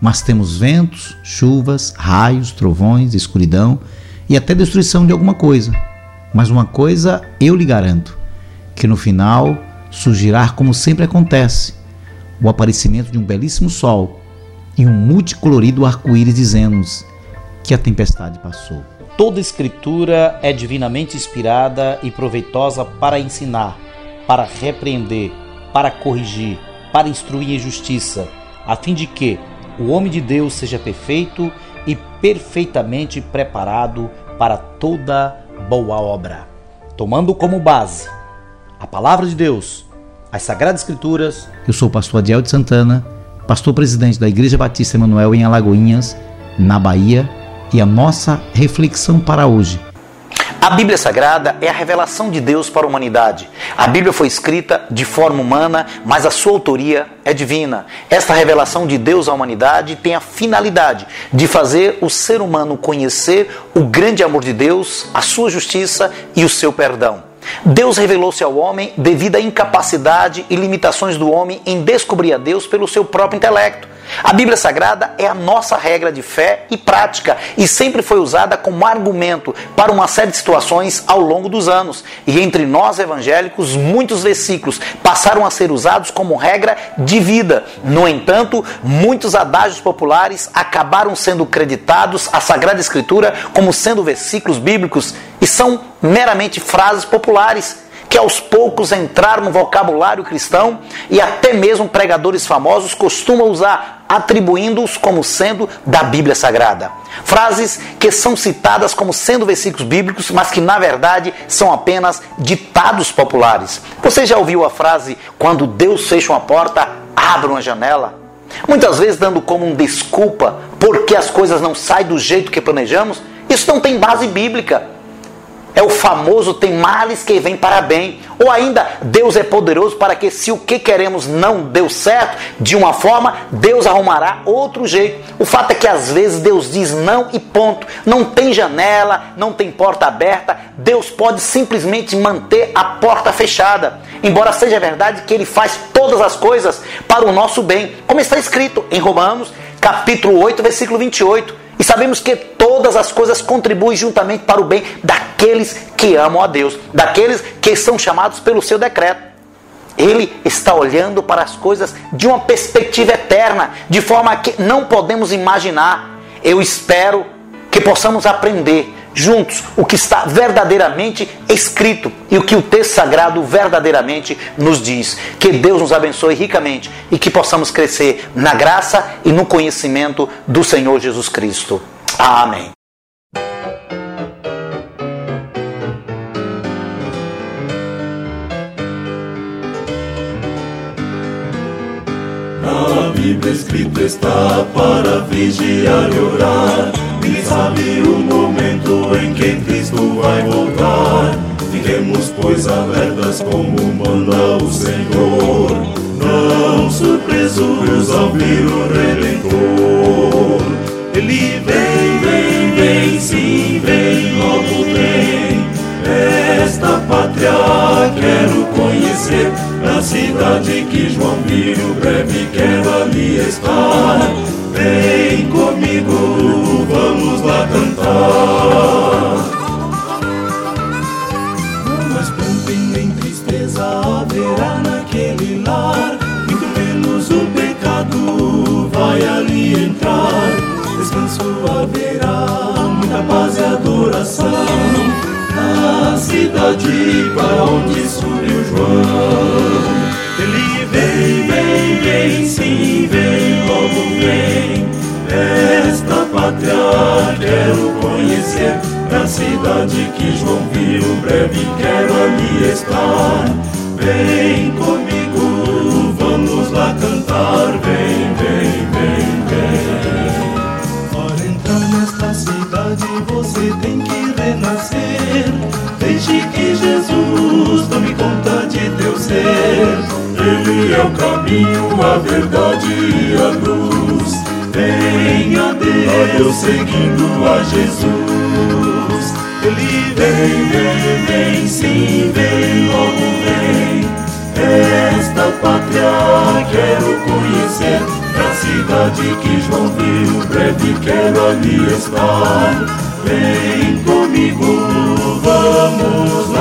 mas temos ventos, chuvas, raios, trovões, escuridão e até destruição de alguma coisa. Mas uma coisa eu lhe garanto: que no final surgirá como sempre acontece, o aparecimento de um belíssimo sol e um multicolorido arco-íris dizendo-nos que a tempestade passou. Toda escritura é divinamente inspirada e proveitosa para ensinar, para repreender, para corrigir, para instruir em justiça, a fim de que o homem de Deus seja perfeito e perfeitamente preparado para toda boa obra. Tomando como base a palavra de Deus, as Sagradas Escrituras. Eu sou o pastor Adiel de Santana, pastor presidente da Igreja Batista Emanuel em Alagoinhas, na Bahia, e a nossa reflexão para hoje a Bíblia Sagrada é a revelação de Deus para a humanidade. A Bíblia foi escrita de forma humana, mas a sua autoria é divina. Esta revelação de Deus à humanidade tem a finalidade de fazer o ser humano conhecer o grande amor de Deus, a sua justiça e o seu perdão. Deus revelou-se ao homem devido à incapacidade e limitações do homem em descobrir a Deus pelo seu próprio intelecto. A Bíblia Sagrada é a nossa regra de fé e prática e sempre foi usada como argumento para uma série de situações ao longo dos anos. E entre nós evangélicos, muitos versículos passaram a ser usados como regra de vida. No entanto, muitos adágios populares acabaram sendo creditados à Sagrada Escritura como sendo versículos bíblicos e são meramente frases populares que aos poucos entraram no vocabulário cristão e até mesmo pregadores famosos costumam usar, atribuindo-os como sendo da Bíblia Sagrada. Frases que são citadas como sendo versículos bíblicos, mas que na verdade são apenas ditados populares. Você já ouviu a frase: quando Deus fecha uma porta, abra uma janela? Muitas vezes dando como um desculpa porque as coisas não saem do jeito que planejamos. Isso não tem base bíblica. É o famoso tem males que vem para bem. Ou ainda, Deus é poderoso para que se o que queremos não deu certo de uma forma, Deus arrumará outro jeito. O fato é que às vezes Deus diz não e ponto. Não tem janela, não tem porta aberta. Deus pode simplesmente manter a porta fechada. Embora seja verdade que ele faz todas as coisas para o nosso bem, como está escrito em Romanos, capítulo 8, versículo 28. E sabemos que todas as coisas contribuem juntamente para o bem daqueles que amam a Deus, daqueles que são chamados pelo seu decreto. Ele está olhando para as coisas de uma perspectiva eterna, de forma que não podemos imaginar. Eu espero que possamos aprender juntos o que está verdadeiramente escrito e o que o texto sagrado verdadeiramente nos diz. Que Deus nos abençoe ricamente e que possamos crescer na graça e no conhecimento do Senhor Jesus Cristo. Amém. Na Bíblia escrito está para vigiar e orar sabe o momento em que Cristo vai voltar. Fiquemos, pois, alertas como manda o Senhor. Não surpresos ao vir o Redentor. Ele vem, vem, vem, sim, vem, logo vem. Esta pátria quero conhecer. Na cidade que João viu, breve quero ali estar. Menos o pecado vai ali entrar. Descanso haverá coração. A cidade para onde subiu João. Ele vem, vem, vem, sim, vem, logo vem. Esta pátria quero conhecer. A cidade que João viu, breve quero ali estar. Vem comigo, vamos lá cantar. Vem, cidade você tem que renascer. Deixe que Jesus tome conta de teu ser. Ele é o caminho, a verdade e a luz. Venha Deus seguindo a Jesus. Ele vem, vem, vem, sim, cidade que João viu, breve quero ali estar. Vem comigo, vamos lá